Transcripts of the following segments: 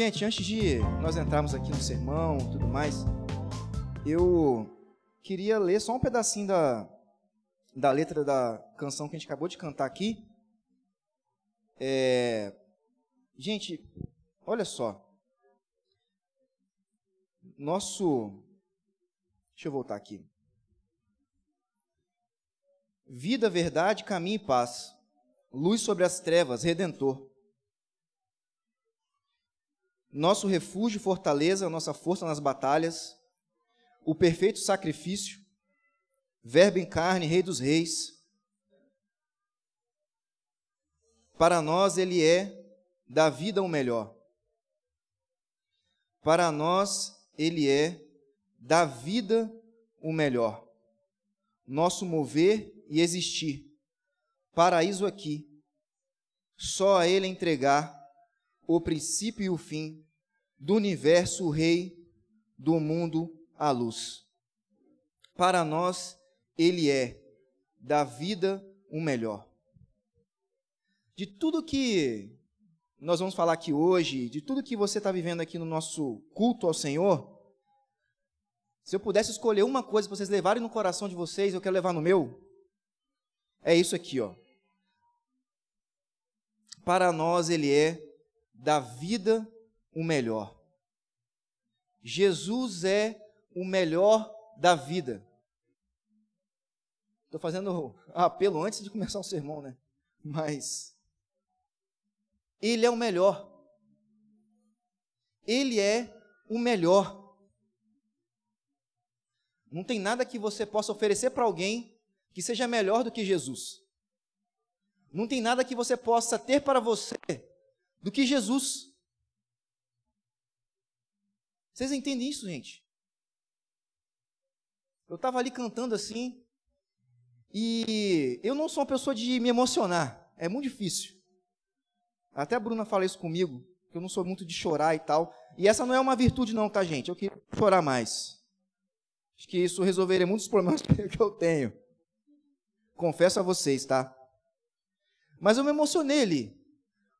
Gente, antes de nós entrarmos aqui no sermão e tudo mais, eu queria ler só um pedacinho da, da letra da canção que a gente acabou de cantar aqui. É... Gente, olha só. Nosso. Deixa eu voltar aqui. Vida, verdade, caminho e paz. Luz sobre as trevas, redentor. Nosso refúgio, fortaleza, nossa força nas batalhas. O perfeito sacrifício. Verbo em carne, Rei dos Reis. Para nós ele é da vida o melhor. Para nós ele é da vida o melhor. Nosso mover e existir. Paraíso aqui. Só a ele entregar o princípio e o fim do universo, o rei do mundo, a luz. Para nós ele é da vida o melhor. De tudo que nós vamos falar aqui hoje, de tudo que você está vivendo aqui no nosso culto ao Senhor, se eu pudesse escolher uma coisa para vocês levarem no coração de vocês, eu quero levar no meu, é isso aqui, ó. Para nós ele é da vida o melhor. Jesus é o melhor da vida. Estou fazendo apelo antes de começar o sermão, né? Mas Ele é o melhor. Ele é o melhor. Não tem nada que você possa oferecer para alguém que seja melhor do que Jesus. Não tem nada que você possa ter para você do que Jesus. Vocês entendem isso, gente? Eu estava ali cantando assim, e eu não sou uma pessoa de me emocionar, é muito difícil. Até a Bruna fala isso comigo, que eu não sou muito de chorar e tal. E essa não é uma virtude, não, tá, gente? Eu queria chorar mais. Acho que isso resolveria muitos problemas que eu tenho. Confesso a vocês, tá? Mas eu me emocionei ali,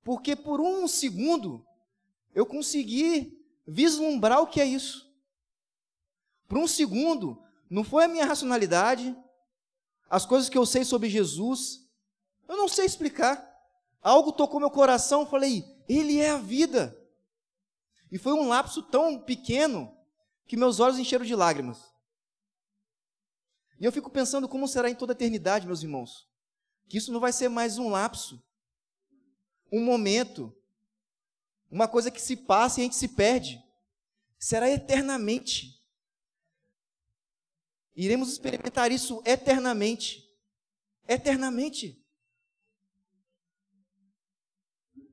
porque por um segundo eu consegui vislumbrar o que é isso. Por um segundo, não foi a minha racionalidade, as coisas que eu sei sobre Jesus, eu não sei explicar. Algo tocou meu coração, falei, Ele é a vida. E foi um lapso tão pequeno que meus olhos encheram de lágrimas. E eu fico pensando como será em toda a eternidade, meus irmãos. Que isso não vai ser mais um lapso, um momento, uma coisa que se passa e a gente se perde. Será eternamente. Iremos experimentar isso eternamente. Eternamente.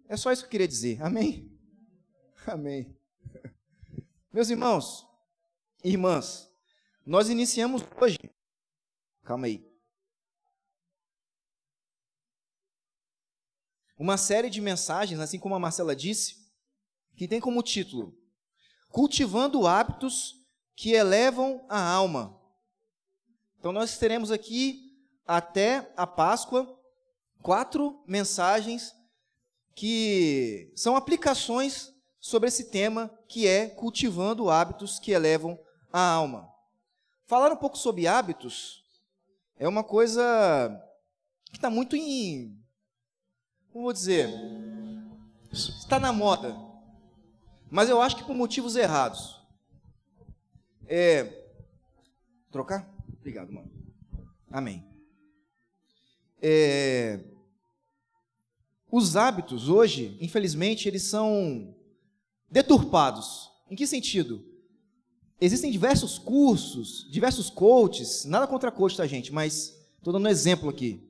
É só isso que eu queria dizer. Amém? Amém. Meus irmãos, irmãs, nós iniciamos hoje. Calma aí. Uma série de mensagens, assim como a Marcela disse, que tem como título Cultivando hábitos que elevam a alma. Então, nós teremos aqui, até a Páscoa, quatro mensagens que são aplicações sobre esse tema que é cultivando hábitos que elevam a alma. Falar um pouco sobre hábitos é uma coisa que está muito em. Como vou dizer? Está na moda. Mas eu acho que por motivos errados. É. Trocar? Obrigado, mano. Amém. É, os hábitos hoje, infelizmente, eles são deturpados. Em que sentido? Existem diversos cursos, diversos coaches, nada contra coach, tá, gente? Mas estou dando um exemplo aqui.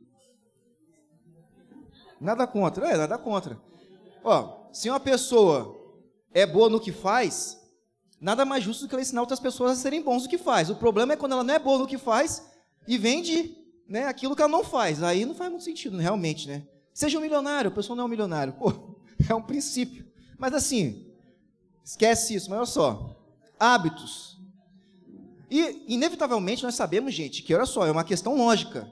Nada contra, é, nada contra. Ó, se uma pessoa é boa no que faz, Nada mais justo do que ela ensinar outras pessoas a serem bons no que faz. O problema é quando ela não é boa no que faz e vende né, aquilo que ela não faz. Aí não faz muito sentido, realmente, né? Seja um milionário, a pessoa não é um milionário. Pô, é um princípio. Mas assim, esquece isso. Mas olha só, hábitos. E, inevitavelmente, nós sabemos, gente, que, olha só, é uma questão lógica.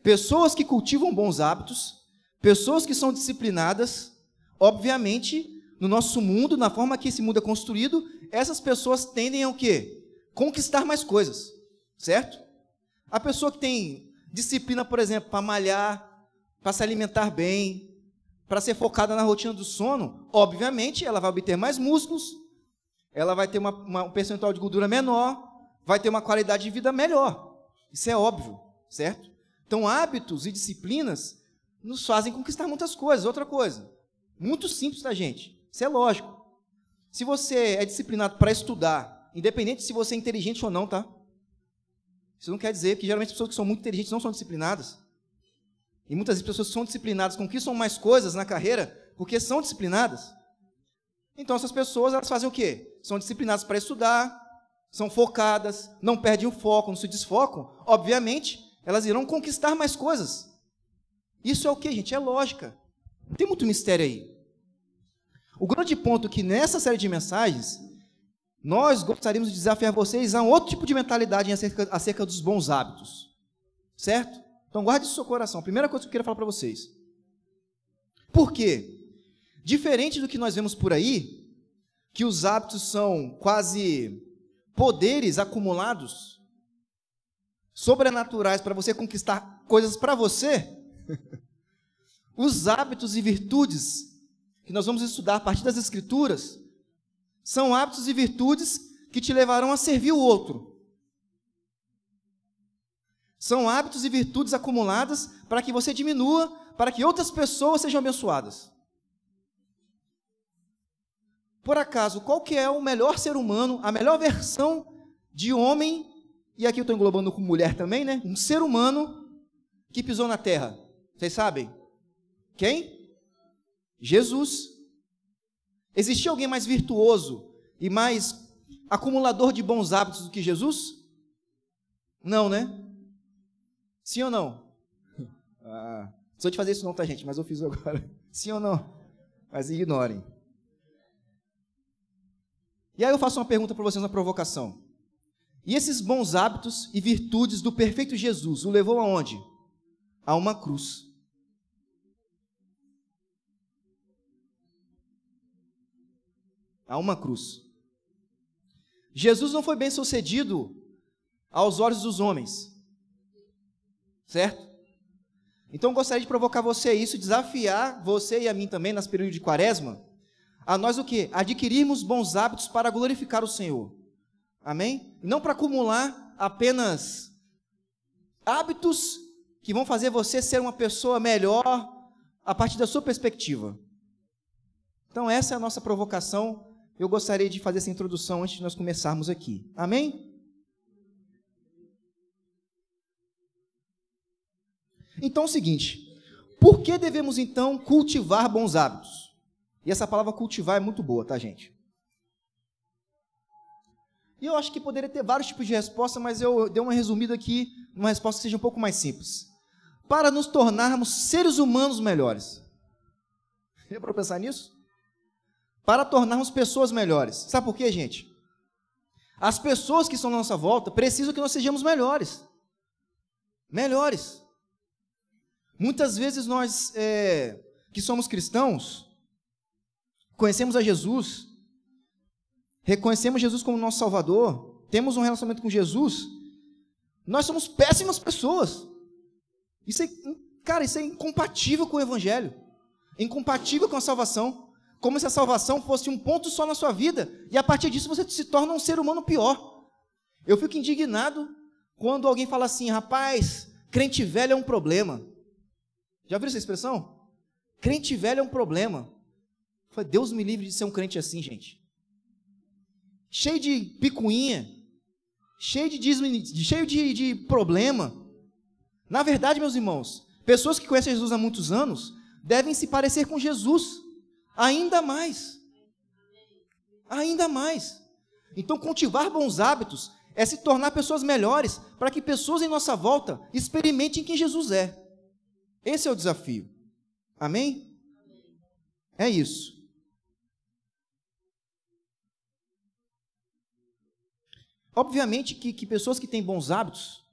Pessoas que cultivam bons hábitos, pessoas que são disciplinadas, obviamente, no nosso mundo, na forma que esse mundo é construído, essas pessoas tendem a o quê? Conquistar mais coisas, certo? A pessoa que tem disciplina, por exemplo, para malhar, para se alimentar bem, para ser focada na rotina do sono, obviamente ela vai obter mais músculos, ela vai ter uma, uma, um percentual de gordura menor, vai ter uma qualidade de vida melhor. Isso é óbvio, certo? Então, hábitos e disciplinas nos fazem conquistar muitas coisas. Outra coisa, muito simples da gente. Isso é lógico. Se você é disciplinado para estudar, independente se você é inteligente ou não, tá? Isso não quer dizer que geralmente as pessoas que são muito inteligentes não são disciplinadas. E muitas pessoas que são disciplinadas conquistam mais coisas na carreira porque são disciplinadas. Então essas pessoas elas fazem o quê? São disciplinadas para estudar, são focadas, não perdem o foco, não se desfocam. Obviamente, elas irão conquistar mais coisas. Isso é o que, gente? É lógica. Não tem muito mistério aí. O grande ponto é que nessa série de mensagens, nós gostaríamos de desafiar vocês a um outro tipo de mentalidade acerca, acerca dos bons hábitos. Certo? Então guarde isso no seu coração. Primeira coisa que eu queria falar para vocês. Por quê? Diferente do que nós vemos por aí, que os hábitos são quase poderes acumulados, sobrenaturais para você conquistar coisas para você, os hábitos e virtudes que nós vamos estudar a partir das Escrituras são hábitos e virtudes que te levarão a servir o outro. São hábitos e virtudes acumuladas para que você diminua, para que outras pessoas sejam abençoadas. Por acaso, qual que é o melhor ser humano, a melhor versão de homem, e aqui eu estou englobando com mulher também, né? Um ser humano que pisou na terra. Vocês sabem? Quem? Jesus. Existia alguém mais virtuoso e mais acumulador de bons hábitos do que Jesus? Não, né? Sim ou não? Ah, sou de fazer isso não, tá, gente? Mas eu fiz agora. Sim ou não? Mas ignorem. E aí eu faço uma pergunta para vocês, uma provocação. E esses bons hábitos e virtudes do perfeito Jesus o levou aonde? A uma cruz. A uma cruz. Jesus não foi bem sucedido aos olhos dos homens. Certo? Então eu gostaria de provocar você a isso, desafiar você e a mim também, nas períodos de quaresma, a nós o que? Adquirirmos bons hábitos para glorificar o Senhor. Amém? Não para acumular apenas hábitos que vão fazer você ser uma pessoa melhor a partir da sua perspectiva. Então essa é a nossa provocação. Eu gostaria de fazer essa introdução antes de nós começarmos aqui. Amém? Então é o seguinte: por que devemos então cultivar bons hábitos? E essa palavra cultivar é muito boa, tá, gente? E eu acho que poderia ter vários tipos de resposta, mas eu dei uma resumida aqui, uma resposta que seja um pouco mais simples. Para nos tornarmos seres humanos melhores. Já para pensar nisso? Para tornarmos pessoas melhores. Sabe por quê, gente? As pessoas que estão à nossa volta precisam que nós sejamos melhores. Melhores. Muitas vezes nós é, que somos cristãos, conhecemos a Jesus, reconhecemos Jesus como nosso Salvador, temos um relacionamento com Jesus, nós somos péssimas pessoas. Isso é, cara, isso é incompatível com o Evangelho, incompatível com a salvação. Como se a salvação fosse um ponto só na sua vida, e a partir disso você se torna um ser humano pior. Eu fico indignado quando alguém fala assim, rapaz, crente velho é um problema. Já viu essa expressão? Crente velho é um problema. Foi Deus me livre de ser um crente assim, gente. Cheio de picuinha, cheio de, cheio de, de problema. Na verdade, meus irmãos, pessoas que conhecem Jesus há muitos anos devem se parecer com Jesus ainda mais. Ainda mais. Então, cultivar bons hábitos é se tornar pessoas melhores para que pessoas em nossa volta experimentem quem Jesus é. Esse é o desafio. Amém? É isso. Obviamente que, que pessoas que têm bons hábitos,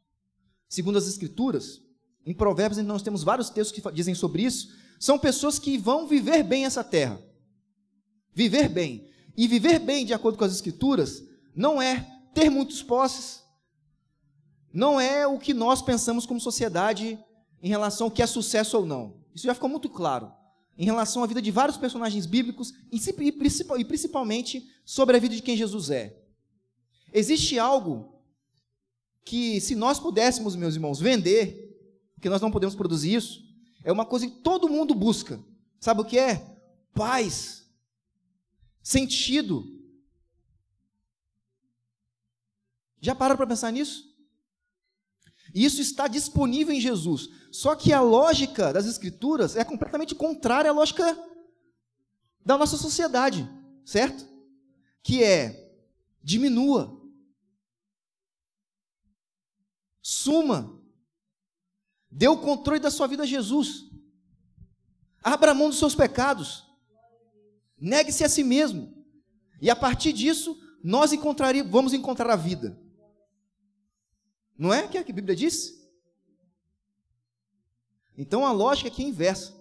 segundo as Escrituras, em Provérbios nós temos vários textos que dizem sobre isso, são pessoas que vão viver bem essa terra. Viver bem. E viver bem, de acordo com as Escrituras, não é ter muitos posses, não é o que nós pensamos como sociedade em relação ao que é sucesso ou não. Isso já ficou muito claro em relação à vida de vários personagens bíblicos e principalmente sobre a vida de quem Jesus é. Existe algo que, se nós pudéssemos, meus irmãos, vender, porque nós não podemos produzir isso, é uma coisa que todo mundo busca. Sabe o que é? Paz, sentido. Já pararam para pensar nisso? Isso está disponível em Jesus. Só que a lógica das Escrituras é completamente contrária à lógica da nossa sociedade, certo? Que é diminua, suma, dê o controle da sua vida a Jesus, abra mão dos seus pecados, negue-se a si mesmo, e a partir disso nós encontraríamos, vamos encontrar a vida. Não é é que a Bíblia diz? Então a lógica aqui é inversa.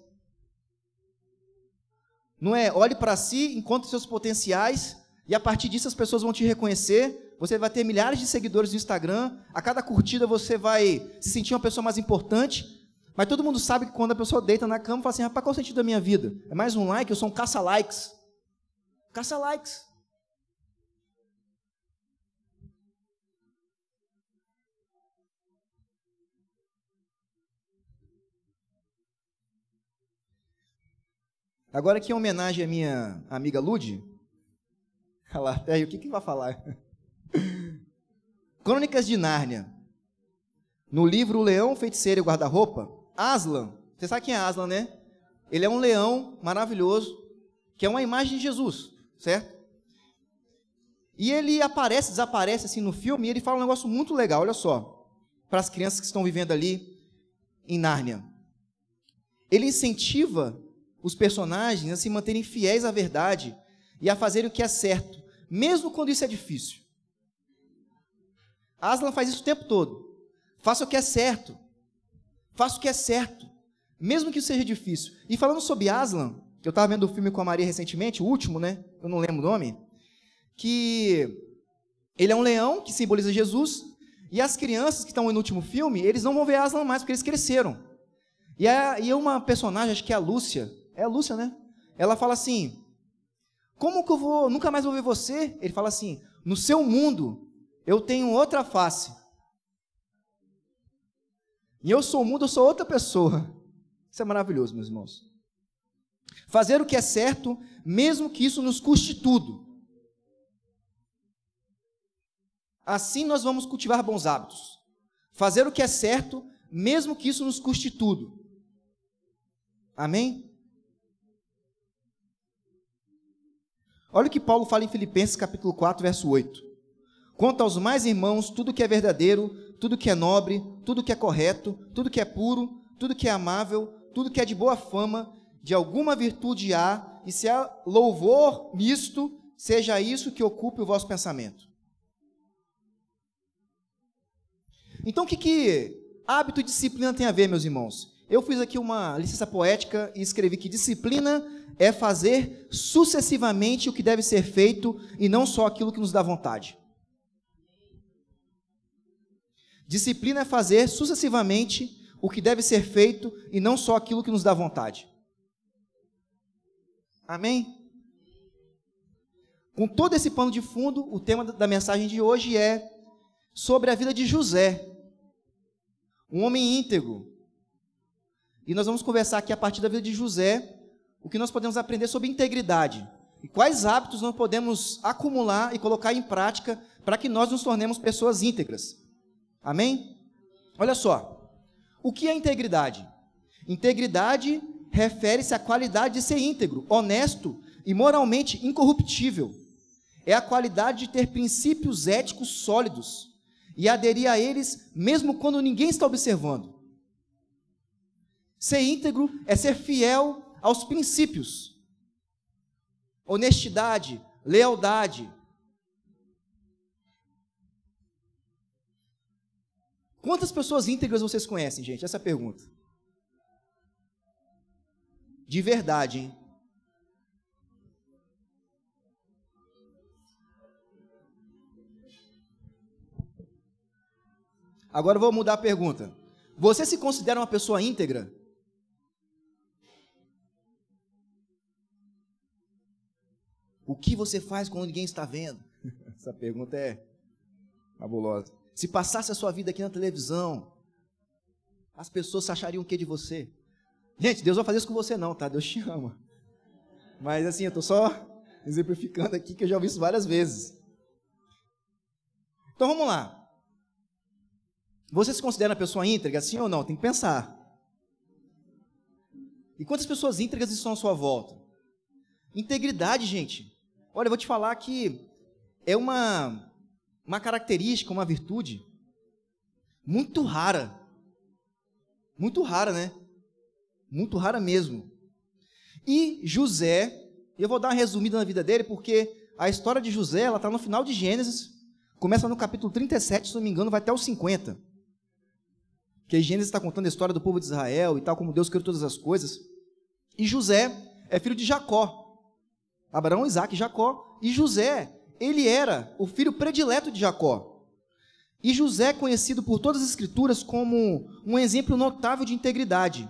Não é olhe para si, encontre seus potenciais e a partir disso as pessoas vão te reconhecer. Você vai ter milhares de seguidores no Instagram. A cada curtida você vai se sentir uma pessoa mais importante. Mas todo mundo sabe que quando a pessoa deita na cama, fala assim: rapaz, qual o sentido da minha vida? É mais um like? Eu sou um caça-likes. Caça-likes. Agora aqui em homenagem à minha amiga Lude. Lá, o que, que vai falar? Crônicas de Nárnia. No livro O Leão, Feiticeiro e Guarda-Roupa, Aslan, você sabe quem é Aslan, né? Ele é um leão maravilhoso, que é uma imagem de Jesus, certo? E ele aparece, desaparece assim no filme, e ele fala um negócio muito legal, olha só, para as crianças que estão vivendo ali em Nárnia. Ele incentiva os personagens a se manterem fiéis à verdade e a fazerem o que é certo, mesmo quando isso é difícil. Aslan faz isso o tempo todo. Faça o que é certo. Faça o que é certo, mesmo que isso seja difícil. E falando sobre Aslan, eu estava vendo o filme com a Maria recentemente, o último, né? Eu não lembro o nome. Que ele é um leão que simboliza Jesus. E as crianças que estão no último filme, eles não vão ver Aslan mais porque eles cresceram. E, a, e uma personagem, acho que é a Lúcia, é a Lúcia, né? Ela fala assim: Como que eu vou, nunca mais vou ver você? Ele fala assim: No seu mundo, eu tenho outra face. E eu sou mundo, eu sou outra pessoa. Isso é maravilhoso, meus irmãos. Fazer o que é certo, mesmo que isso nos custe tudo. Assim nós vamos cultivar bons hábitos. Fazer o que é certo, mesmo que isso nos custe tudo. Amém? Olha o que Paulo fala em Filipenses capítulo 4, verso 8. Quanto aos mais irmãos, tudo que é verdadeiro, tudo que é nobre, tudo que é correto, tudo que é puro, tudo que é amável, tudo que é de boa fama, de alguma virtude há, e se há louvor misto, seja isso que ocupe o vosso pensamento. Então, o que, que hábito e disciplina tem a ver, meus irmãos? Eu fiz aqui uma licença poética e escrevi que disciplina é fazer sucessivamente o que deve ser feito e não só aquilo que nos dá vontade. Disciplina é fazer sucessivamente o que deve ser feito e não só aquilo que nos dá vontade. Amém? Com todo esse pano de fundo, o tema da mensagem de hoje é sobre a vida de José, um homem íntegro. E nós vamos conversar aqui a partir da vida de José, o que nós podemos aprender sobre integridade e quais hábitos nós podemos acumular e colocar em prática para que nós nos tornemos pessoas íntegras. Amém? Olha só. O que é integridade? Integridade refere-se à qualidade de ser íntegro, honesto e moralmente incorruptível. É a qualidade de ter princípios éticos sólidos e aderir a eles mesmo quando ninguém está observando. Ser íntegro é ser fiel aos princípios. Honestidade, lealdade. Quantas pessoas íntegras vocês conhecem, gente? Essa é a pergunta. De verdade, hein? Agora eu vou mudar a pergunta. Você se considera uma pessoa íntegra? O que você faz quando ninguém está vendo? Essa pergunta é fabulosa. Se passasse a sua vida aqui na televisão, as pessoas achariam o que de você? Gente, Deus vai fazer isso com você não, tá? Deus te ama. Mas assim, eu estou só exemplificando aqui que eu já ouvi isso várias vezes. Então vamos lá. Você se considera uma pessoa íntegra, sim ou não? Tem que pensar. E quantas pessoas íntegras estão à sua volta? Integridade, gente. Olha, eu vou te falar que é uma, uma característica, uma virtude muito rara. Muito rara, né? Muito rara mesmo. E José, eu vou dar uma resumida na vida dele, porque a história de José, ela está no final de Gênesis, começa no capítulo 37, se não me engano, vai até o 50 que Gênesis está contando a história do povo de Israel e tal, como Deus criou todas as coisas. E José é filho de Jacó. Abraão, Isaac Jacó. E José, ele era o filho predileto de Jacó. E José é conhecido por todas as escrituras como um exemplo notável de integridade,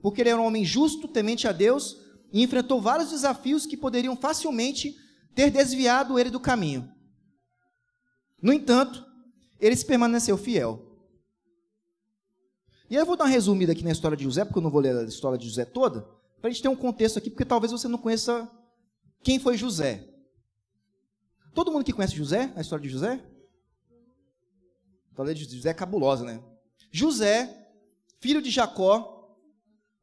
porque ele era um homem justo, temente a Deus, e enfrentou vários desafios que poderiam facilmente ter desviado ele do caminho. No entanto, ele se permaneceu fiel. E aí eu vou dar uma resumida aqui na história de José, porque eu não vou ler a história de José toda, para a gente ter um contexto aqui, porque talvez você não conheça quem foi José. Todo mundo que conhece José, a história de José? A história de José é cabulosa, né? José, filho de Jacó,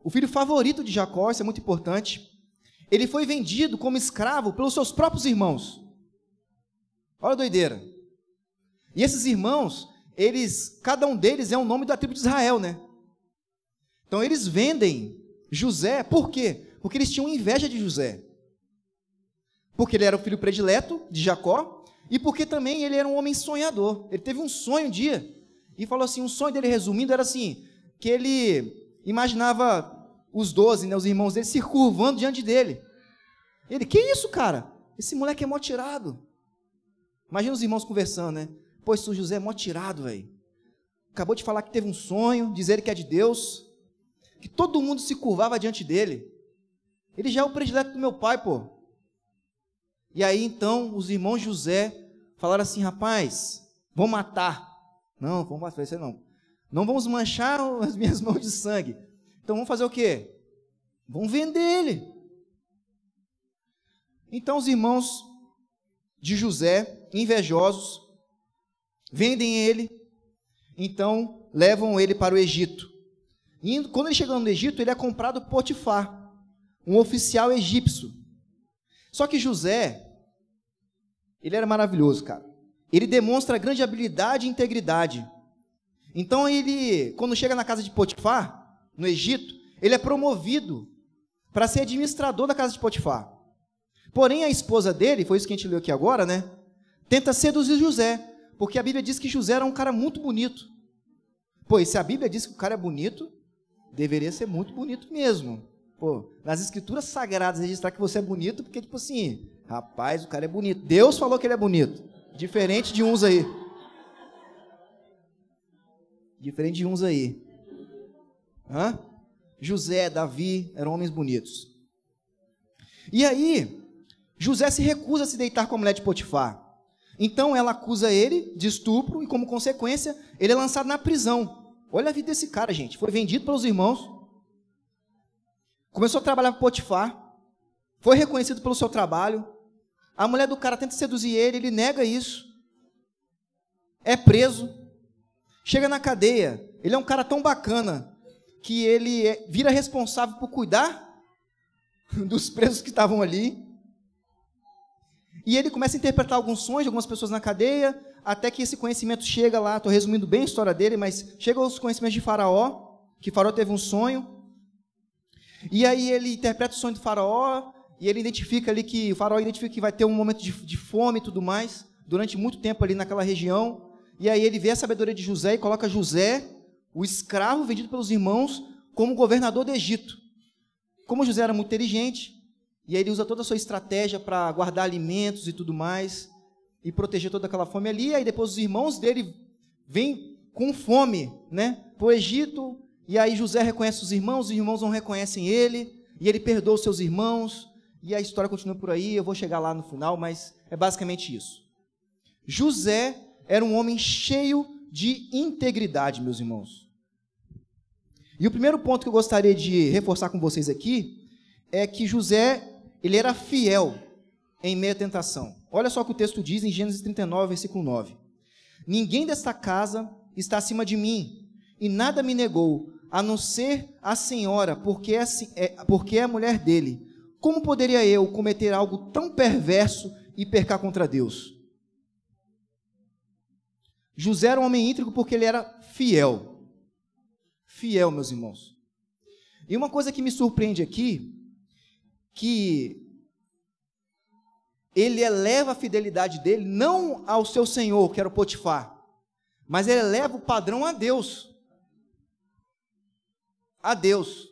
o filho favorito de Jacó, isso é muito importante. Ele foi vendido como escravo pelos seus próprios irmãos. Olha a doideira. E esses irmãos, eles, cada um deles é um nome da tribo de Israel, né? Então eles vendem José, por quê? Porque eles tinham inveja de José. Porque ele era o filho predileto de Jacó e porque também ele era um homem sonhador. Ele teve um sonho um dia e falou assim, o sonho dele resumindo era assim, que ele imaginava os doze, né, os irmãos dele se curvando diante dele. Ele, que isso, cara? Esse moleque é mó tirado. Imagina os irmãos conversando, né? Pois o José é mó tirado, velho. Acabou de falar que teve um sonho, dizer que é de Deus, que todo mundo se curvava diante dele. Ele já é o predileto do meu pai, pô. E aí então os irmãos José falaram assim: rapaz, vamos matar. Não, vamos fazer não. Não vamos manchar as minhas mãos de sangue. Então vamos fazer o quê? Vamos vender ele. Então os irmãos de José, invejosos, vendem ele, então levam ele para o Egito. E quando ele chega no Egito, ele é comprado por Potifar, um oficial egípcio. Só que José, ele era maravilhoso, cara. Ele demonstra grande habilidade e integridade. Então ele, quando chega na casa de Potifar, no Egito, ele é promovido para ser administrador da casa de Potifar. Porém, a esposa dele, foi isso que a gente leu aqui agora, né? Tenta seduzir José. Porque a Bíblia diz que José era um cara muito bonito. Pois se a Bíblia diz que o cara é bonito, deveria ser muito bonito mesmo. Pô, nas escrituras sagradas registrar que você é bonito, porque tipo assim, rapaz, o cara é bonito. Deus falou que ele é bonito. Diferente de uns aí. Diferente de uns aí. Hã? José, Davi eram homens bonitos. E aí, José se recusa a se deitar com a mulher de Potifar. Então ela acusa ele de estupro e, como consequência, ele é lançado na prisão. Olha a vida desse cara, gente. Foi vendido pelos irmãos. Começou a trabalhar com Potifar. Foi reconhecido pelo seu trabalho. A mulher do cara tenta seduzir ele, ele nega isso. É preso. Chega na cadeia. Ele é um cara tão bacana que ele é, vira responsável por cuidar dos presos que estavam ali. E ele começa a interpretar alguns sonhos de algumas pessoas na cadeia, até que esse conhecimento chega lá, estou resumindo bem a história dele, mas chega aos conhecimentos de Faraó, que Faraó teve um sonho, e aí ele interpreta o sonho de Faraó, e ele identifica ali que, o Faraó identifica que vai ter um momento de, de fome e tudo mais, durante muito tempo ali naquela região, e aí ele vê a sabedoria de José e coloca José, o escravo vendido pelos irmãos, como governador do Egito. Como José era muito inteligente, e aí ele usa toda a sua estratégia para guardar alimentos e tudo mais, e proteger toda aquela fome ali. E aí depois os irmãos dele vêm com fome, né, para o Egito, e aí José reconhece os irmãos, os irmãos não reconhecem ele, e ele perdoa os seus irmãos, e a história continua por aí, eu vou chegar lá no final, mas é basicamente isso. José era um homem cheio de integridade, meus irmãos. E o primeiro ponto que eu gostaria de reforçar com vocês aqui é que José, ele era fiel em meio à tentação. Olha só o que o texto diz em Gênesis 39, versículo 9. Ninguém desta casa está acima de mim, e nada me negou, a não ser a senhora, porque é, é, porque é a mulher dele. Como poderia eu cometer algo tão perverso e pecar contra Deus? José era um homem íntegro porque ele era fiel. Fiel, meus irmãos. E uma coisa que me surpreende aqui, que ele eleva a fidelidade dele não ao seu senhor, que era o Potifar, mas ele eleva o padrão a Deus. A Deus.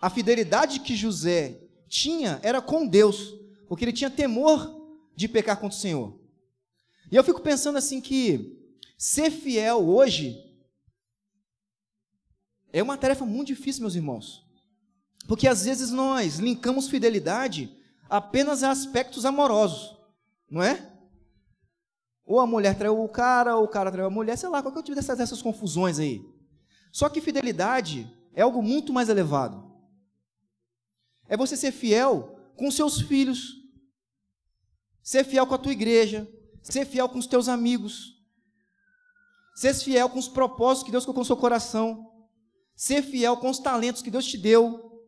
A fidelidade que José tinha era com Deus, porque ele tinha temor de pecar contra o Senhor. E eu fico pensando assim que ser fiel hoje é uma tarefa muito difícil, meus irmãos. Porque às vezes nós linkamos fidelidade apenas a aspectos amorosos, não é? Ou a mulher traiu o cara, ou o cara traiu a mulher, sei lá, qual que é o tipo dessas, dessas confusões aí. Só que fidelidade é algo muito mais elevado. É você ser fiel com seus filhos, ser fiel com a tua igreja, ser fiel com os teus amigos, ser fiel com os propósitos que Deus colocou no seu coração, ser fiel com os talentos que Deus te deu.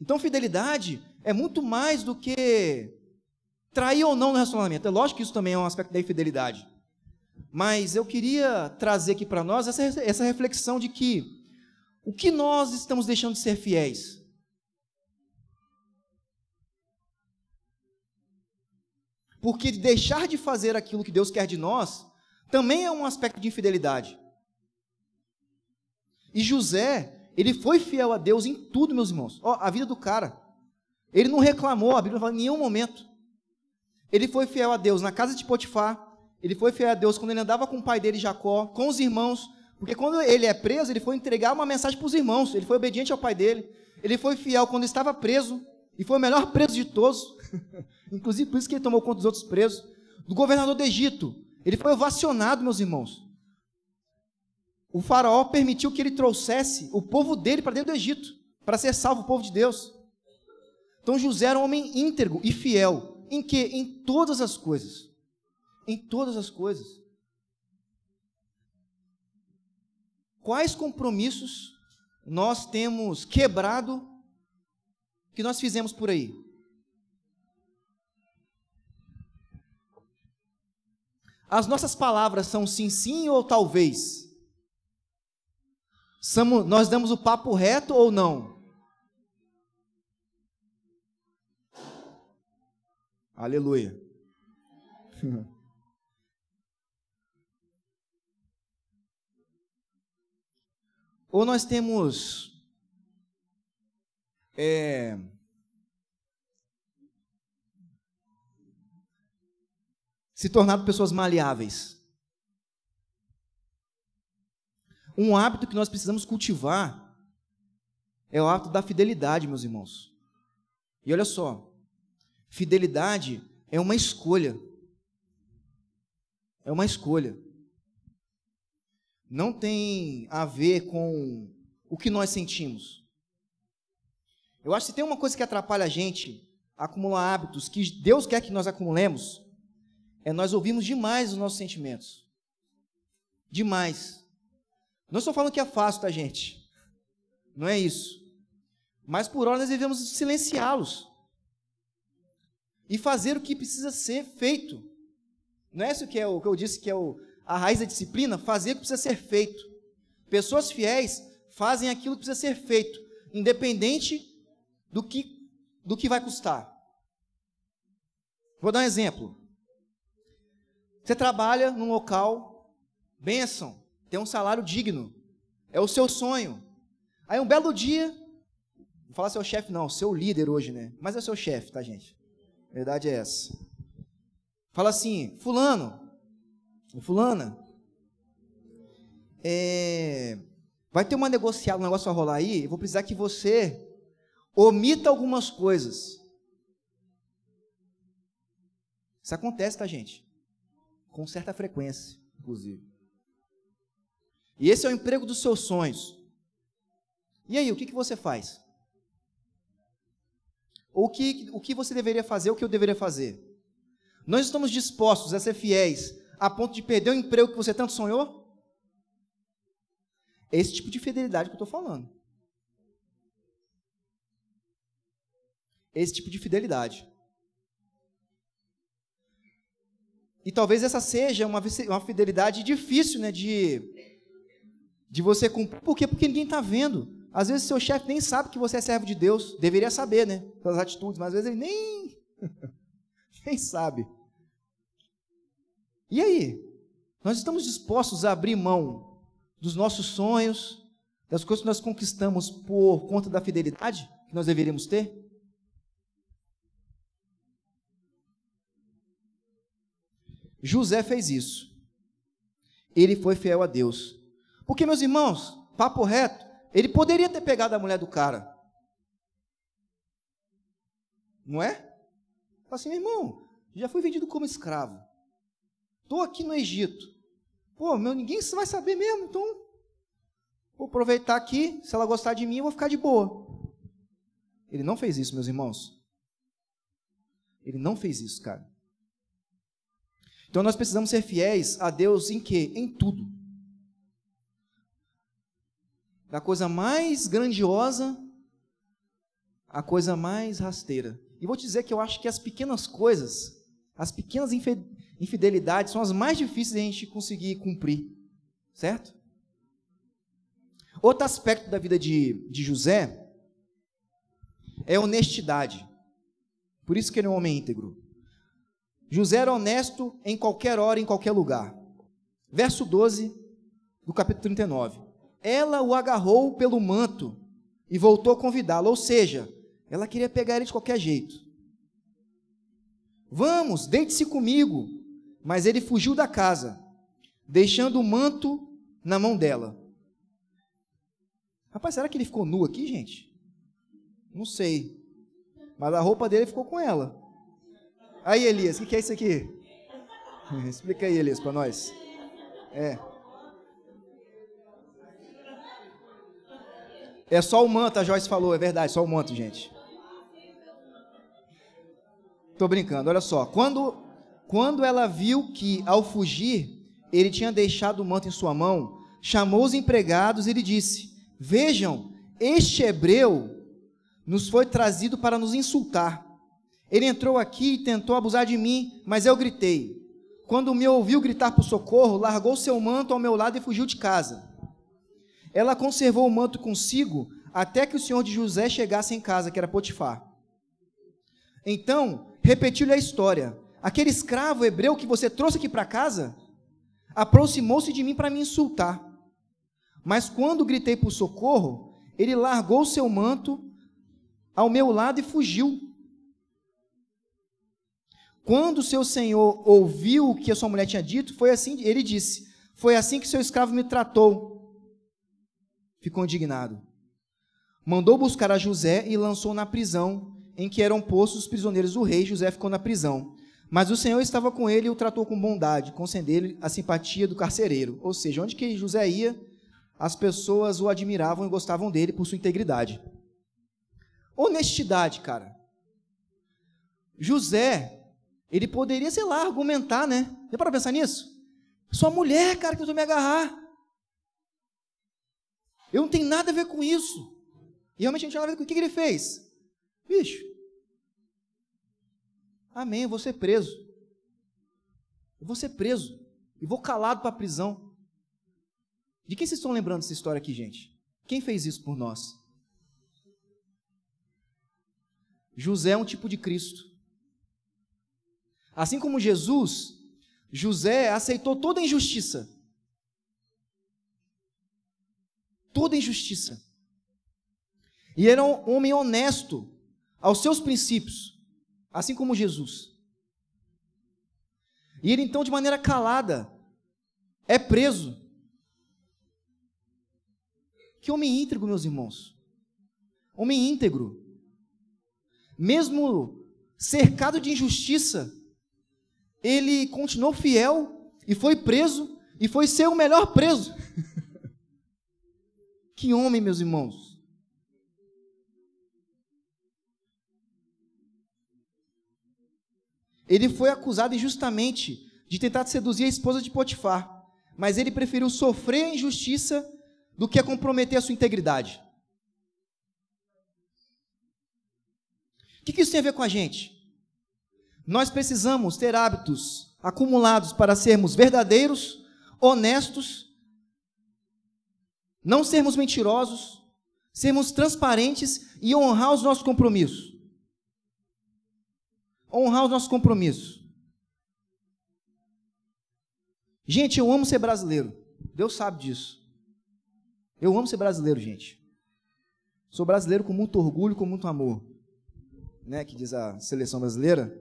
Então, fidelidade é muito mais do que trair ou não no relacionamento. É lógico que isso também é um aspecto da infidelidade. Mas eu queria trazer aqui para nós essa, essa reflexão de que o que nós estamos deixando de ser fiéis? Porque deixar de fazer aquilo que Deus quer de nós também é um aspecto de infidelidade. E José, ele foi fiel a Deus em tudo, meus irmãos. Ó, a vida do cara. Ele não reclamou, a Bíblia não fala em nenhum momento. Ele foi fiel a Deus na casa de Potifar, ele foi fiel a Deus quando ele andava com o pai dele, Jacó, com os irmãos, porque quando ele é preso, ele foi entregar uma mensagem para os irmãos, ele foi obediente ao pai dele, ele foi fiel quando estava preso, e foi o melhor preso de todos, inclusive por isso que ele tomou conta dos outros presos, do governador do Egito, ele foi ovacionado, meus irmãos. O faraó permitiu que ele trouxesse o povo dele para dentro do Egito, para ser salvo o povo de Deus. Então José era um homem íntegro e fiel. Em que? Em todas as coisas. Em todas as coisas. Quais compromissos nós temos quebrado que nós fizemos por aí? As nossas palavras são sim, sim ou talvez? Somos, nós damos o papo reto ou não? Aleluia. Ou nós temos é, se tornado pessoas maleáveis. Um hábito que nós precisamos cultivar é o hábito da fidelidade, meus irmãos. E olha só, Fidelidade é uma escolha. É uma escolha. Não tem a ver com o que nós sentimos. Eu acho que tem uma coisa que atrapalha a gente acumular hábitos que Deus quer que nós acumulemos, é nós ouvirmos demais os nossos sentimentos. Demais. Não estou falando que é fácil, tá, gente? Não é isso. Mas por hora nós devemos silenciá-los e fazer o que precisa ser feito. Não é isso que é o que eu disse que é o, a raiz da disciplina? Fazer o que precisa ser feito. Pessoas fiéis fazem aquilo que precisa ser feito, independente do que, do que vai custar. Vou dar um exemplo. Você trabalha num local, benção, tem um salário digno, é o seu sonho. Aí um belo dia, não falar seu chefe não, seu líder hoje, né? Mas é seu chefe, tá gente? verdade é essa. Fala assim, fulano, fulana, é, vai ter uma negociada, um negócio a rolar aí, eu vou precisar que você omita algumas coisas. Isso acontece, tá, gente? Com certa frequência, inclusive. E esse é o emprego dos seus sonhos. E aí, o que, que você faz? O que, o que você deveria fazer, o que eu deveria fazer? Nós estamos dispostos a ser fiéis a ponto de perder o emprego que você tanto sonhou? É esse tipo de fidelidade que eu estou falando. Esse tipo de fidelidade. E talvez essa seja uma, uma fidelidade difícil né, de, de você cumprir. Por quê? Porque ninguém está vendo. Às vezes seu chefe nem sabe que você é servo de Deus. Deveria saber, né? Pelas atitudes, mas às vezes ele nem, nem sabe. E aí? Nós estamos dispostos a abrir mão dos nossos sonhos, das coisas que nós conquistamos por conta da fidelidade que nós deveríamos ter? José fez isso. Ele foi fiel a Deus. Porque, meus irmãos, papo reto, ele poderia ter pegado a mulher do cara. Não é? Fala assim, meu irmão, já fui vendido como escravo. Estou aqui no Egito. Pô, meu, ninguém vai saber mesmo, então vou aproveitar aqui. Se ela gostar de mim, eu vou ficar de boa. Ele não fez isso, meus irmãos. Ele não fez isso, cara. Então nós precisamos ser fiéis a Deus em quê? Em tudo da coisa mais grandiosa à coisa mais rasteira. E vou te dizer que eu acho que as pequenas coisas, as pequenas infidelidades são as mais difíceis de a gente conseguir cumprir, certo? Outro aspecto da vida de, de José é honestidade. Por isso que ele é um homem íntegro. José era honesto em qualquer hora, em qualquer lugar. Verso 12 do capítulo 39 ela o agarrou pelo manto e voltou a convidá-lo, ou seja, ela queria pegar ele de qualquer jeito. Vamos, deite-se comigo. Mas ele fugiu da casa, deixando o manto na mão dela. Rapaz, será que ele ficou nu aqui, gente? Não sei. Mas a roupa dele ficou com ela. Aí, Elias, o que, que é isso aqui? Explica aí, Elias, para nós. É. É só o manto, a Joyce falou, é verdade, só o manto, gente. Tô brincando, olha só. Quando, quando ela viu que, ao fugir, ele tinha deixado o manto em sua mão, chamou os empregados e lhe disse: Vejam, este hebreu nos foi trazido para nos insultar. Ele entrou aqui e tentou abusar de mim, mas eu gritei. Quando me ouviu gritar por socorro, largou seu manto ao meu lado e fugiu de casa. Ela conservou o manto consigo até que o senhor de José chegasse em casa, que era Potifar. Então, repetiu-lhe a história. Aquele escravo hebreu que você trouxe aqui para casa aproximou-se de mim para me insultar. Mas quando gritei por socorro, ele largou seu manto ao meu lado e fugiu. Quando seu senhor ouviu o que a sua mulher tinha dito, foi assim, ele disse: Foi assim que seu escravo me tratou ficou indignado. Mandou buscar a José e lançou na prisão em que eram postos os prisioneiros do rei. José ficou na prisão. Mas o Senhor estava com ele e o tratou com bondade, concedendo-lhe a simpatia do carcereiro. Ou seja, onde que José ia, as pessoas o admiravam e gostavam dele por sua integridade. Honestidade, cara. José, ele poderia, sei lá, argumentar, né? Deu para pensar nisso? Sua mulher, cara, que tentou me agarrar. Eu não tenho nada a ver com isso. E realmente não tem nada a ver com o que ele fez. Bicho. Amém, eu vou ser preso. Eu vou ser preso. E vou calado para a prisão. De quem vocês estão lembrando dessa história aqui, gente? Quem fez isso por nós? José é um tipo de Cristo. Assim como Jesus, José aceitou toda injustiça toda injustiça. E era um homem honesto aos seus princípios, assim como Jesus. E ele então, de maneira calada, é preso. Que homem íntegro, meus irmãos. Homem íntegro. Mesmo cercado de injustiça, ele continuou fiel e foi preso e foi ser o melhor preso. que homem, meus irmãos. Ele foi acusado injustamente de tentar seduzir a esposa de Potifar, mas ele preferiu sofrer a injustiça do que a comprometer a sua integridade. O que isso tem a ver com a gente? Nós precisamos ter hábitos acumulados para sermos verdadeiros, honestos, não sermos mentirosos, sermos transparentes e honrar os nossos compromissos. Honrar os nossos compromissos. Gente, eu amo ser brasileiro. Deus sabe disso. Eu amo ser brasileiro, gente. Sou brasileiro com muito orgulho, com muito amor. Né, que diz a seleção brasileira.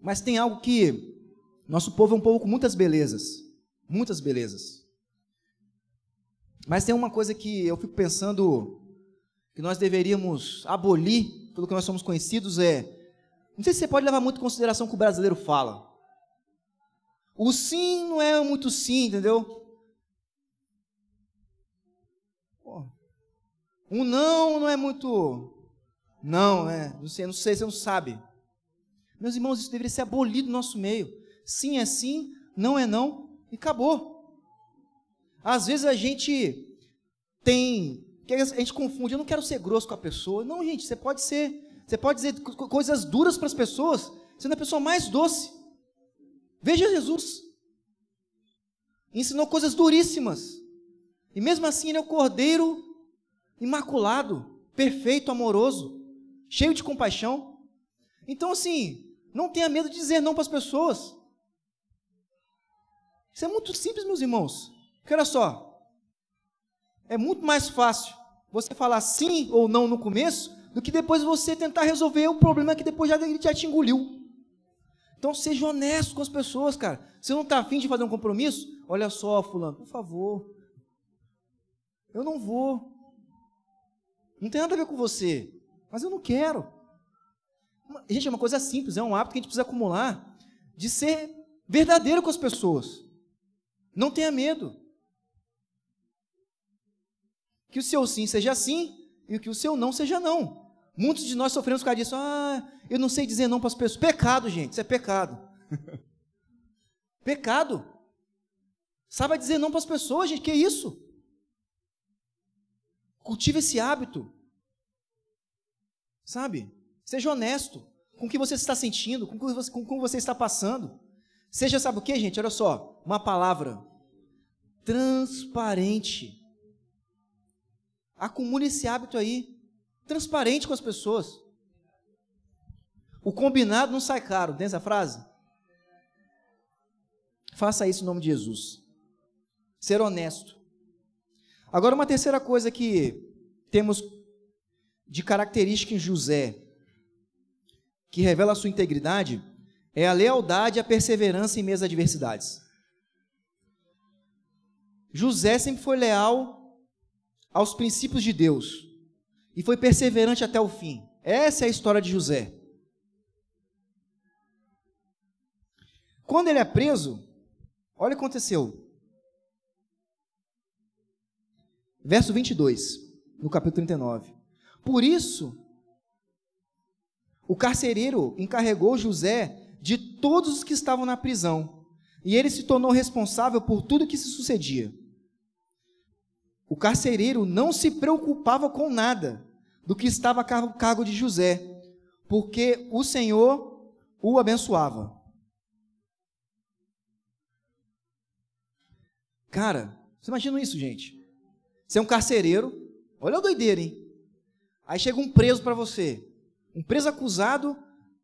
Mas tem algo que nosso povo é um povo com muitas belezas, muitas belezas. Mas tem uma coisa que eu fico pensando que nós deveríamos abolir, pelo que nós somos conhecidos, é. Não sei se você pode levar muito em consideração o que o brasileiro fala. O sim não é muito sim, entendeu? Um não não é muito. Não, né? Não sei, não sei, você não sabe. Meus irmãos, isso deveria ser abolido no nosso meio. Sim é sim, não é não, e acabou. Às vezes a gente tem. A gente confunde, eu não quero ser grosso com a pessoa. Não, gente, você pode ser. Você pode dizer coisas duras para as pessoas, sendo a pessoa mais doce. Veja Jesus. Ensinou coisas duríssimas. E mesmo assim ele é o cordeiro imaculado, perfeito, amoroso, cheio de compaixão. Então, assim, não tenha medo de dizer não para as pessoas. Isso é muito simples, meus irmãos. Porque olha só, é muito mais fácil você falar sim ou não no começo do que depois você tentar resolver o problema que depois já, ele já te engoliu. Então seja honesto com as pessoas, cara. Você não está afim de fazer um compromisso? Olha só, fulano, por favor. Eu não vou. Não tem nada a ver com você. Mas eu não quero. Gente, é uma coisa simples, é um hábito que a gente precisa acumular de ser verdadeiro com as pessoas. Não tenha medo. Que o seu sim seja sim e que o seu não seja não. Muitos de nós sofremos por causa disso. Ah, eu não sei dizer não para as pessoas. Pecado, gente, isso é pecado. pecado. Saiba dizer não para as pessoas, gente, que é isso? Cultive esse hábito. Sabe? Seja honesto com o que você está sentindo, com o você, com você está passando. Seja, sabe o que, gente? Olha só, uma palavra transparente. Acumule esse hábito aí, transparente com as pessoas. O combinado não sai caro, tem essa frase? Faça isso em nome de Jesus. Ser honesto. Agora, uma terceira coisa que temos de característica em José, que revela a sua integridade é a lealdade e a perseverança em meio às adversidades. José sempre foi leal aos princípios de Deus e foi perseverante até o fim. Essa é a história de José. Quando ele é preso, olha o que aconteceu. Verso 22, no capítulo 39. Por isso, o carcereiro encarregou José de todos os que estavam na prisão, e ele se tornou responsável por tudo que se sucedia. O carcereiro não se preocupava com nada do que estava a cargo de José, porque o Senhor o abençoava. Cara, você imagina isso, gente? Você é um carcereiro, olha a doideira, hein? Aí chega um preso para você, um preso acusado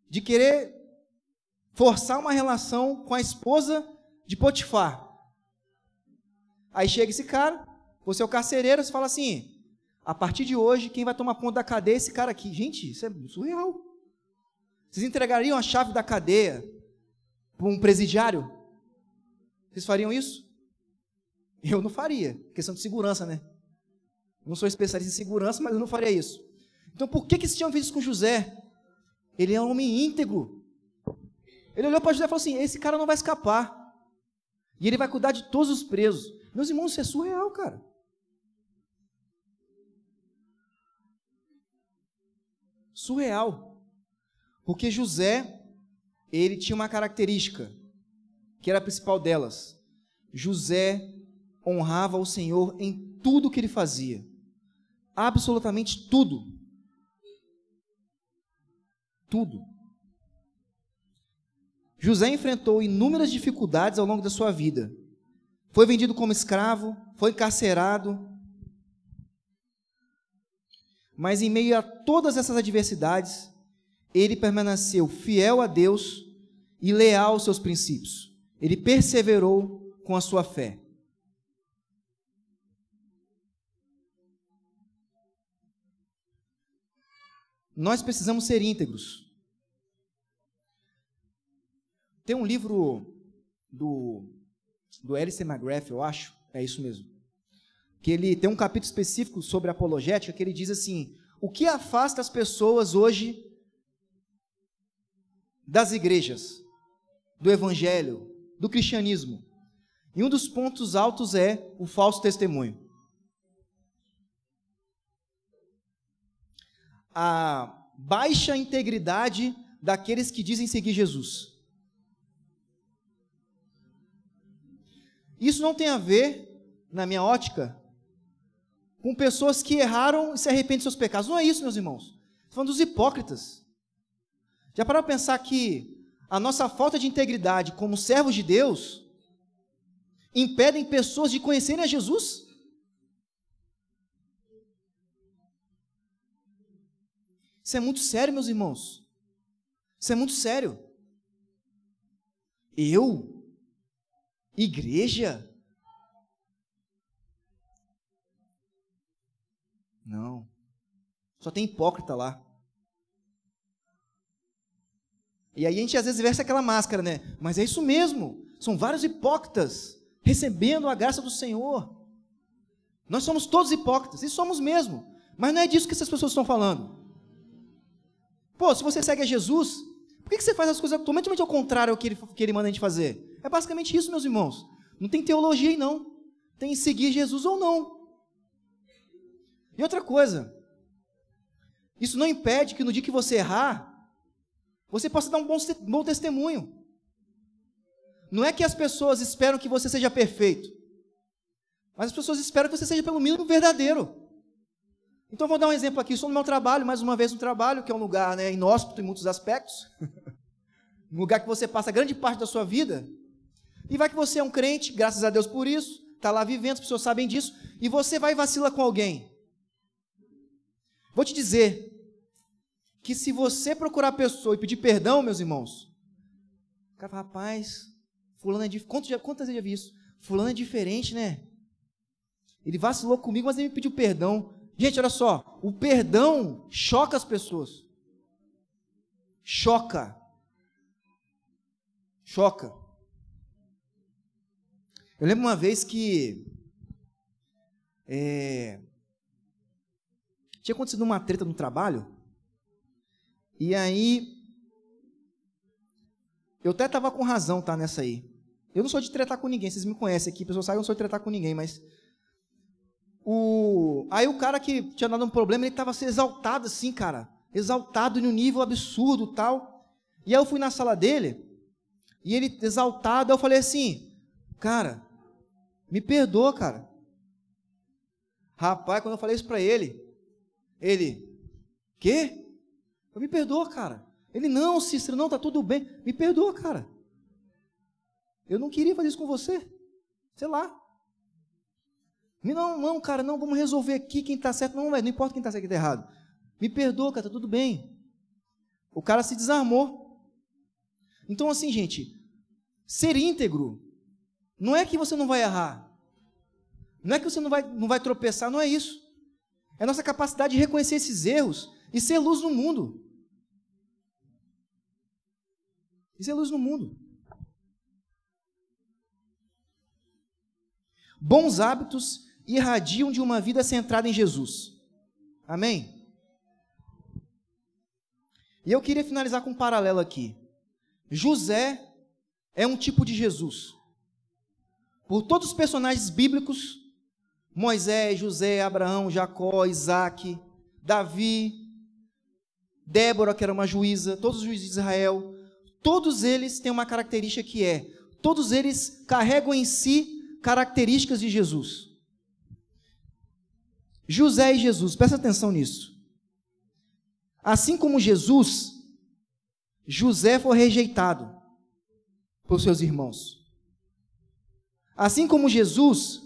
de querer forçar uma relação com a esposa de Potifar. Aí chega esse cara, você é o carcereiro, você fala assim: a partir de hoje, quem vai tomar conta da cadeia é esse cara aqui. Gente, isso é surreal. Vocês entregariam a chave da cadeia para um presidiário? Vocês fariam isso? Eu não faria. Questão de segurança, né? Não sou especialista em segurança, mas eu não faria isso. Então por que, que esse tinham isso com José? Ele é um homem íntegro. Ele olhou para José e falou assim: esse cara não vai escapar. E ele vai cuidar de todos os presos. Meus irmãos, isso é surreal, cara. Surreal. Porque José, ele tinha uma característica, que era a principal delas. José honrava o Senhor em tudo que ele fazia. Absolutamente tudo. Tudo. José enfrentou inúmeras dificuldades ao longo da sua vida. Foi vendido como escravo, foi encarcerado. Mas em meio a todas essas adversidades, ele permaneceu fiel a Deus e leal aos seus princípios. Ele perseverou com a sua fé. Nós precisamos ser íntegros. Tem um livro do, do Alice McGrath, eu acho, é isso mesmo, que ele tem um capítulo específico sobre apologética que ele diz assim: o que afasta as pessoas hoje das igrejas, do evangelho, do cristianismo? E um dos pontos altos é o falso testemunho. A baixa integridade daqueles que dizem seguir Jesus. Isso não tem a ver, na minha ótica, com pessoas que erraram e se arrependem de seus pecados. Não é isso, meus irmãos. Estou falando dos hipócritas. Já para pensar que a nossa falta de integridade como servos de Deus impedem pessoas de conhecerem a Jesus? Isso é muito sério, meus irmãos. Isso é muito sério. Eu Igreja? Não. Só tem hipócrita lá. E aí a gente às vezes veste aquela máscara, né? Mas é isso mesmo. São vários hipócritas recebendo a graça do Senhor. Nós somos todos hipócritas, e somos mesmo. Mas não é disso que essas pessoas estão falando. Pô, se você segue a Jesus, por que você faz as coisas totalmente ao contrário ao que ele, que ele manda a gente fazer? É basicamente isso, meus irmãos. Não tem teologia aí, não. Tem seguir Jesus ou não. E outra coisa, isso não impede que no dia que você errar, você possa dar um bom, bom testemunho. Não é que as pessoas esperam que você seja perfeito, mas as pessoas esperam que você seja pelo mínimo verdadeiro. Então vou dar um exemplo aqui, estou no meu trabalho, mais uma vez no trabalho, que é um lugar né, inóspito em muitos aspectos, um lugar que você passa grande parte da sua vida, e vai que você é um crente, graças a Deus por isso, está lá vivendo, as pessoas sabem disso, e você vai e vacila com alguém. Vou te dizer que se você procurar a pessoa e pedir perdão, meus irmãos, o cara fala, rapaz, fulano é diferente. Quantas vezes já vi isso? Fulano é diferente, né? Ele vacilou comigo, mas ele me pediu perdão. Gente, olha só, o perdão choca as pessoas. Choca. Choca. Eu lembro uma vez que é, tinha acontecido uma treta no trabalho, e aí eu até estava com razão, tá, nessa aí. Eu não sou de tretar com ninguém, vocês me conhecem aqui, pessoas sabem que eu não sou de tretar com ninguém, mas o aí o cara que tinha dado um problema, ele estava assim, exaltado assim, cara, exaltado em um nível absurdo, tal. E aí eu fui na sala dele, e ele exaltado, eu falei assim, cara, me perdoa, cara. Rapaz, quando eu falei isso para ele, ele, quê? Eu me perdoa, cara. Ele, não, Cícero, não, tá tudo bem. Me perdoa, cara. Eu não queria fazer isso com você. Sei lá. Não, não, cara, não, vamos resolver aqui quem está certo. Não, não importa quem está certo e quem está errado. Me perdoa, cara, tá tudo bem. O cara se desarmou. Então, assim, gente, ser íntegro não é que você não vai errar. Não é que você não vai, não vai tropeçar, não é isso. É nossa capacidade de reconhecer esses erros e ser luz no mundo. E ser luz no mundo. Bons hábitos irradiam de uma vida centrada em Jesus. Amém? E eu queria finalizar com um paralelo aqui. José é um tipo de Jesus. Por todos os personagens bíblicos, Moisés, José, Abraão, Jacó, Isaac, Davi, Débora, que era uma juíza, todos os juízes de Israel, todos eles têm uma característica que é: todos eles carregam em si características de Jesus. José e Jesus, presta atenção nisso. Assim como Jesus, José foi rejeitado por seus irmãos. Assim como Jesus,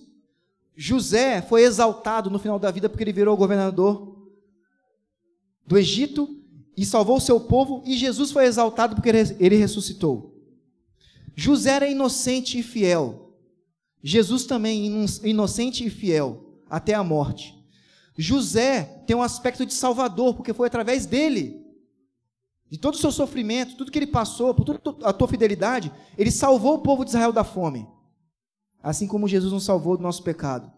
José foi exaltado no final da vida porque ele virou governador do Egito e salvou o seu povo, e Jesus foi exaltado porque ele ressuscitou. José era inocente e fiel. Jesus também inocente e fiel até a morte. José tem um aspecto de salvador, porque foi através dele, de todo o seu sofrimento, tudo que ele passou, por toda a tua fidelidade, ele salvou o povo de Israel da fome. Assim como Jesus nos salvou do nosso pecado.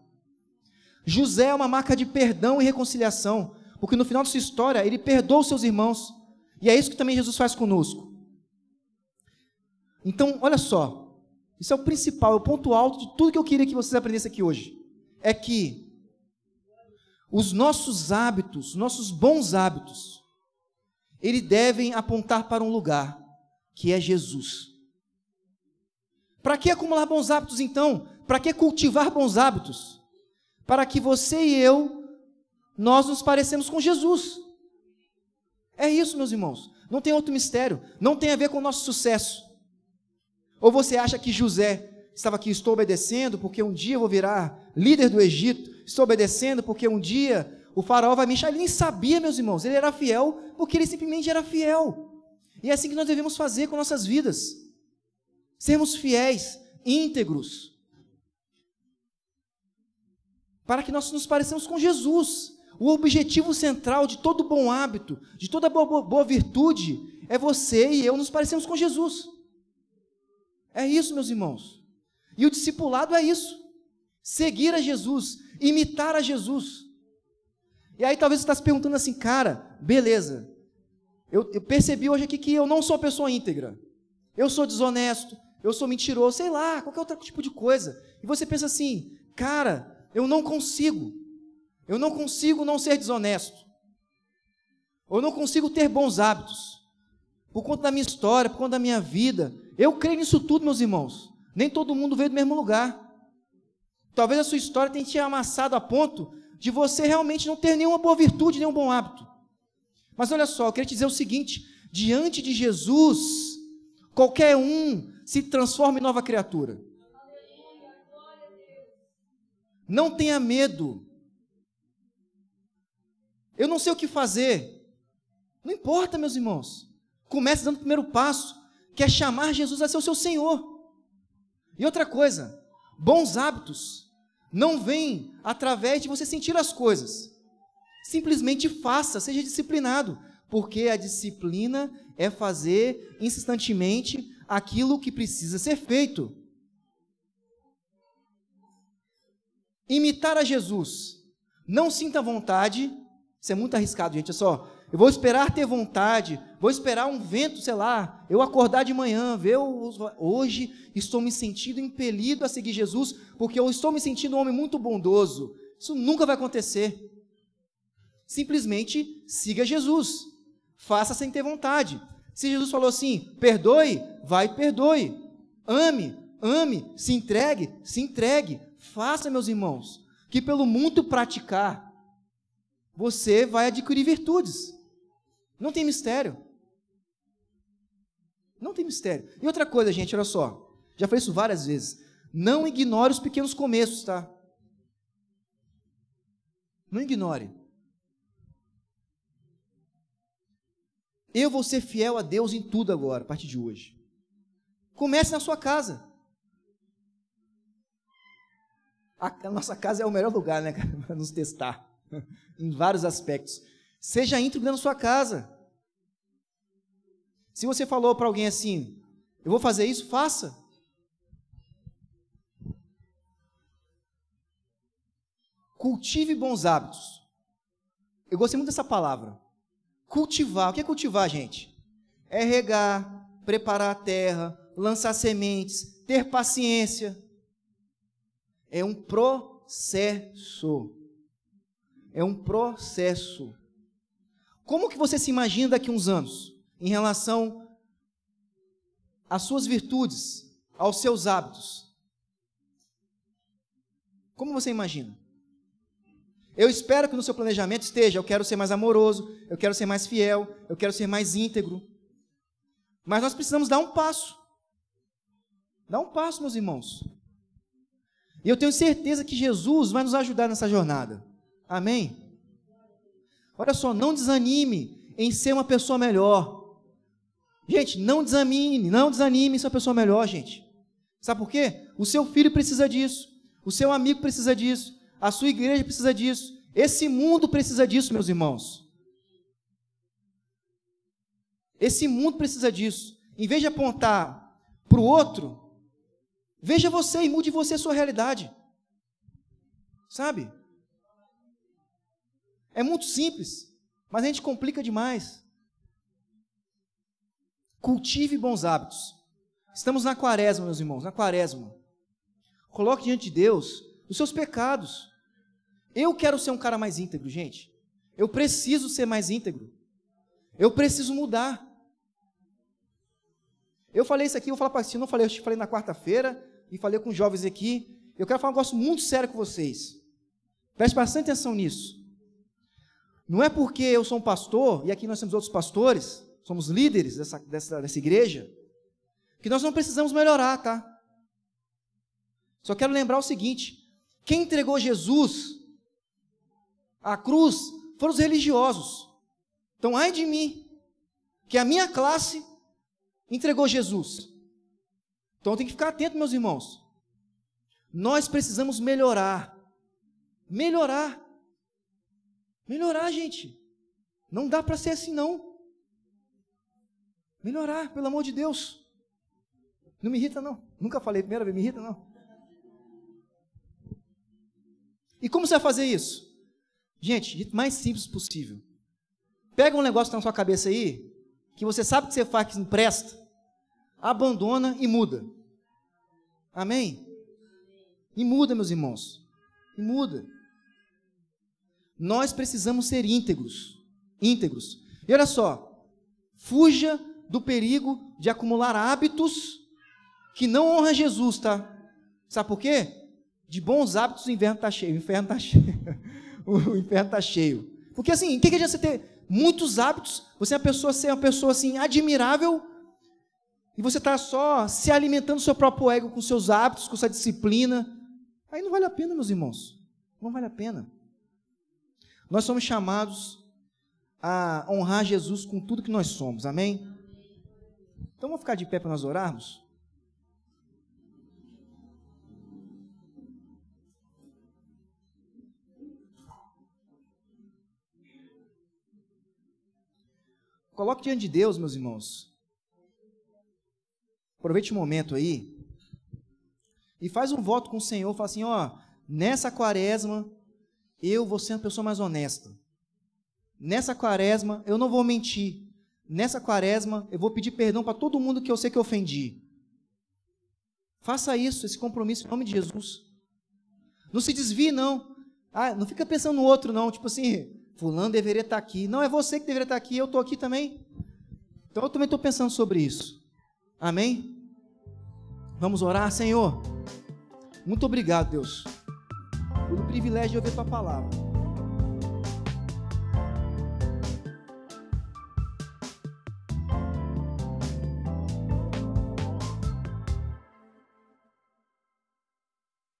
José é uma marca de perdão e reconciliação, porque no final da sua história ele perdoa os seus irmãos. E é isso que também Jesus faz conosco. Então, olha só, isso é o principal, é o ponto alto de tudo que eu queria que vocês aprendessem aqui hoje. É que os nossos hábitos, nossos bons hábitos, eles devem apontar para um lugar, que é Jesus. Para que acumular bons hábitos então? Para que cultivar bons hábitos? Para que você e eu, nós nos parecemos com Jesus. É isso, meus irmãos. Não tem outro mistério. Não tem a ver com o nosso sucesso. Ou você acha que José estava aqui, estou obedecendo porque um dia eu vou virar líder do Egito, estou obedecendo porque um dia o faraó vai me chamar. Ele nem sabia, meus irmãos, ele era fiel porque ele simplesmente era fiel. E é assim que nós devemos fazer com nossas vidas. Sermos fiéis, íntegros, para que nós nos pareçamos com Jesus. O objetivo central de todo bom hábito, de toda boa, boa virtude, é você e eu nos parecermos com Jesus. É isso, meus irmãos. E o discipulado é isso. Seguir a Jesus, imitar a Jesus. E aí talvez você está se perguntando assim, cara, beleza, eu, eu, percebi hoje aqui que eu não sou pessoa íntegra. Eu sou desonesto, eu sou mentiroso, sei lá, qualquer outro tipo de coisa. E você pensa assim, cara, eu não consigo. Eu não consigo não ser desonesto. Eu não consigo ter bons hábitos. Por conta da minha história, por conta da minha vida. Eu creio nisso tudo, meus irmãos. Nem todo mundo veio do mesmo lugar. Talvez a sua história tenha te amassado a ponto de você realmente não ter nenhuma boa virtude, nenhum bom hábito. Mas olha só, eu queria te dizer o seguinte: diante de Jesus, qualquer um se transforma em nova criatura. Não tenha medo. Eu não sei o que fazer. Não importa, meus irmãos. Comece dando o primeiro passo, que é chamar Jesus a ser o seu Senhor. E outra coisa, bons hábitos não vem através de você sentir as coisas. Simplesmente faça, seja disciplinado, porque a disciplina é fazer insistentemente aquilo que precisa ser feito. Imitar a Jesus. Não sinta vontade, isso é muito arriscado, gente. É só, eu vou esperar ter vontade, vou esperar um vento, sei lá, eu acordar de manhã, ver hoje estou me sentindo impelido a seguir Jesus, porque eu estou me sentindo um homem muito bondoso. Isso nunca vai acontecer. Simplesmente siga Jesus. Faça sem ter vontade. Se Jesus falou assim: "Perdoe", vai perdoe. Ame, ame, se entregue, se entregue. Faça, meus irmãos, que pelo muito praticar você vai adquirir virtudes. Não tem mistério. Não tem mistério. E outra coisa, gente, olha só. Já falei isso várias vezes. Não ignore os pequenos começos, tá? Não ignore. Eu vou ser fiel a Deus em tudo agora, a partir de hoje. Comece na sua casa. A nossa casa é o melhor lugar, né, para nos testar em vários aspectos. Seja íntegro na sua casa. Se você falou para alguém assim, eu vou fazer isso, faça. cultive bons hábitos. Eu gostei muito dessa palavra. Cultivar. O que é cultivar, gente? É regar, preparar a terra, lançar sementes, ter paciência. É um processo. É um processo. Como que você se imagina daqui a uns anos em relação às suas virtudes, aos seus hábitos? Como você imagina? Eu espero que no seu planejamento esteja: eu quero ser mais amoroso, eu quero ser mais fiel, eu quero ser mais íntegro. Mas nós precisamos dar um passo. Dar um passo, meus irmãos. E eu tenho certeza que Jesus vai nos ajudar nessa jornada. Amém? Olha só, não desanime em ser uma pessoa melhor. Gente, não desanime, não desanime em ser uma pessoa melhor, gente. Sabe por quê? O seu filho precisa disso. O seu amigo precisa disso. A sua igreja precisa disso. Esse mundo precisa disso, meus irmãos. Esse mundo precisa disso. Em vez de apontar para o outro, veja você e mude você a sua realidade. Sabe? É muito simples, mas a gente complica demais. Cultive bons hábitos. Estamos na quaresma, meus irmãos, na quaresma. Coloque diante de Deus os seus pecados. Eu quero ser um cara mais íntegro, gente. Eu preciso ser mais íntegro. Eu preciso mudar. Eu falei isso aqui, vou falar para você, não falei, eu falei na quarta-feira e falei com os jovens aqui. Eu quero falar um negócio muito sério com vocês. Preste bastante atenção nisso. Não é porque eu sou um pastor, e aqui nós temos outros pastores, somos líderes dessa, dessa, dessa igreja, que nós não precisamos melhorar, tá? Só quero lembrar o seguinte: quem entregou Jesus à cruz foram os religiosos. Então, ai de mim, que a minha classe entregou Jesus. Então, tem que ficar atento, meus irmãos. Nós precisamos melhorar. Melhorar. Melhorar, gente. Não dá para ser assim, não. Melhorar, pelo amor de Deus. Não me irrita, não. Nunca falei primeira vez, me irrita, não. E como você vai fazer isso? Gente, de mais simples possível. Pega um negócio está na sua cabeça aí, que você sabe que você faz que não presta, abandona e muda. Amém? E muda, meus irmãos. E muda. Nós precisamos ser íntegros. Íntegros. E olha só, fuja do perigo de acumular hábitos que não honram Jesus, tá? Sabe por quê? De bons hábitos o inverno está cheio, o inferno está cheio. o inferno está cheio. Porque assim, o que, que adianta você ter muitos hábitos, você é uma pessoa ser uma pessoa assim admirável, e você está só se alimentando do seu próprio ego com seus hábitos, com sua disciplina. Aí não vale a pena, meus irmãos. Não vale a pena. Nós somos chamados a honrar Jesus com tudo que nós somos, amém? Então vamos ficar de pé para nós orarmos? Coloque diante de Deus, meus irmãos. Aproveite o momento aí e faz um voto com o Senhor, fala assim, ó, nessa quaresma eu vou ser uma pessoa mais honesta. Nessa quaresma eu não vou mentir. Nessa quaresma eu vou pedir perdão para todo mundo que eu sei que eu ofendi. Faça isso, esse compromisso em nome de Jesus. Não se desvie não. Ah, não fica pensando no outro não, tipo assim, Fulano deveria estar aqui. Não, é você que deveria estar aqui, eu estou aqui também. Então eu também estou pensando sobre isso. Amém? Vamos orar, Senhor. Muito obrigado, Deus, pelo privilégio de ouvir tua palavra.